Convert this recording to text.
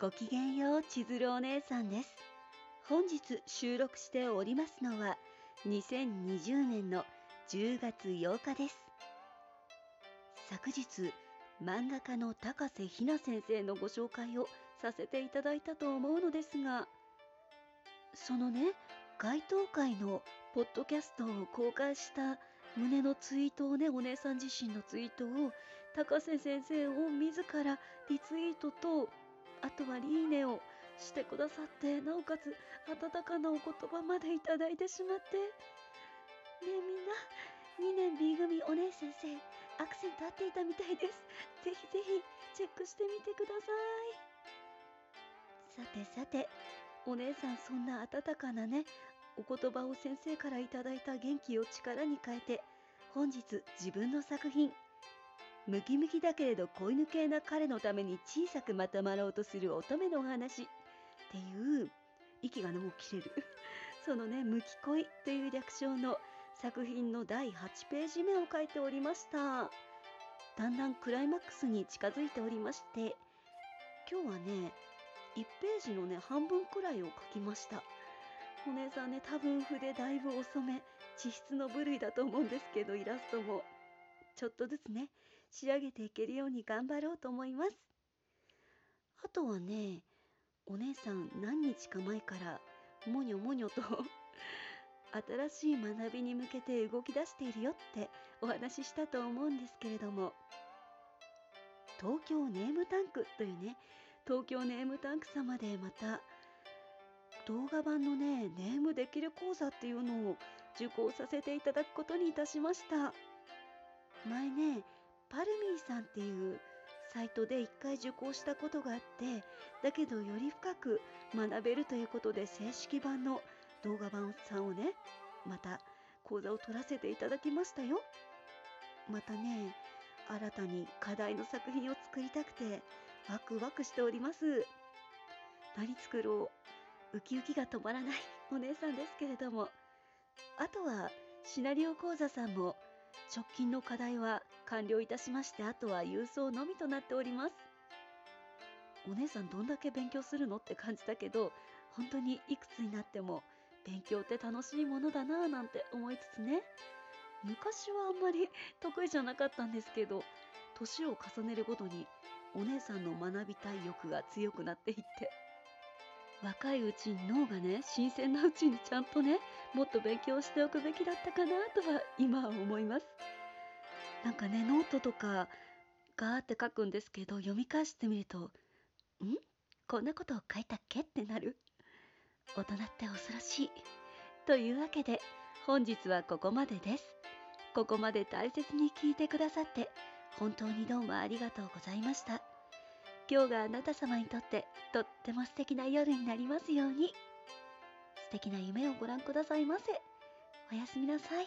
ごきげんよう千鶴お姉さんです。本日収録しておりますのは2020年の10月8日です。昨日漫画家の高瀬ひな先生のご紹介をさせていただいたと思うのですがそのね街頭会のポッドキャストを公開した胸のツイートをねお姉さん自身のツイートを高瀬先生を自らリツイートとあとは「いいね」をしてくださってなおかつ温かなお言葉までいただいてしまって。ねえみんな2年 B 組お姉先生アクセント合っていたみたいです。ぜひぜひチェックしてみてください。さてさてお姉さんそんな温かなねお言葉を先生からいただいた元気を力に変えて本日自分の作品ムキムキだけれど子犬系な彼のために小さくまとまろうとする乙女のお話。っていう息がねもう切れる。そのね「ムキ恋」という略称の作品の第8ページ目を書いておりました。だんだんクライマックスに近づいておりまして今日はね1ページのね半分くらいを書きました。お姉さんね多分筆だいぶ遅め地質の部類だと思うんですけどイラストも。ちょっとずつね仕上げていけるように頑張ろうと思います。あとはねお姉さん何日か前からもにょもにょと 新しい学びに向けて動き出しているよってお話ししたと思うんですけれども。東京ネームタンクというね東京ネームタンク様でまた動画版のねネームできる講座っていうのを受講させていただくことにいたしました。前ねパルミーさんっていうサイトで一回受講したことがあってだけどより深く学べるということで正式版の動画版さんをねまた講座を取らせていただきましたよ。またね新たに課題の作品を作りたくてワクワクしております。何作ろうウキウキが止まらないお姉さんですけれども。あとはシナリオ講座さんも直近の課題は完了いたしましてあとは郵送のみとなっております。お姉さんどんだけ勉強するのって感じだけど本当にいくつになっても勉強って楽しいものだなぁなんて思いつつね。昔はあんまり得意じゃなかったんですけど年を重ねるごとにお姉さんの学びたい欲が強くなっていって。若いうちに脳がね新鮮なうちにちゃんとねもっと勉強しておくべきだったかなとは今は思います。なんかねノートとかガーって書くんですけど読み返してみるとん？こんなことを書いたっけ？ってなる。大人って恐ろしい。というわけで本日はここまでです。ここまで大切に聞いてくださって本当にどうもありがとうございました。今日があなた様にとってとっても素敵な夜になりますように。素敵な夢をご覧くださいませ。おやすみなさい。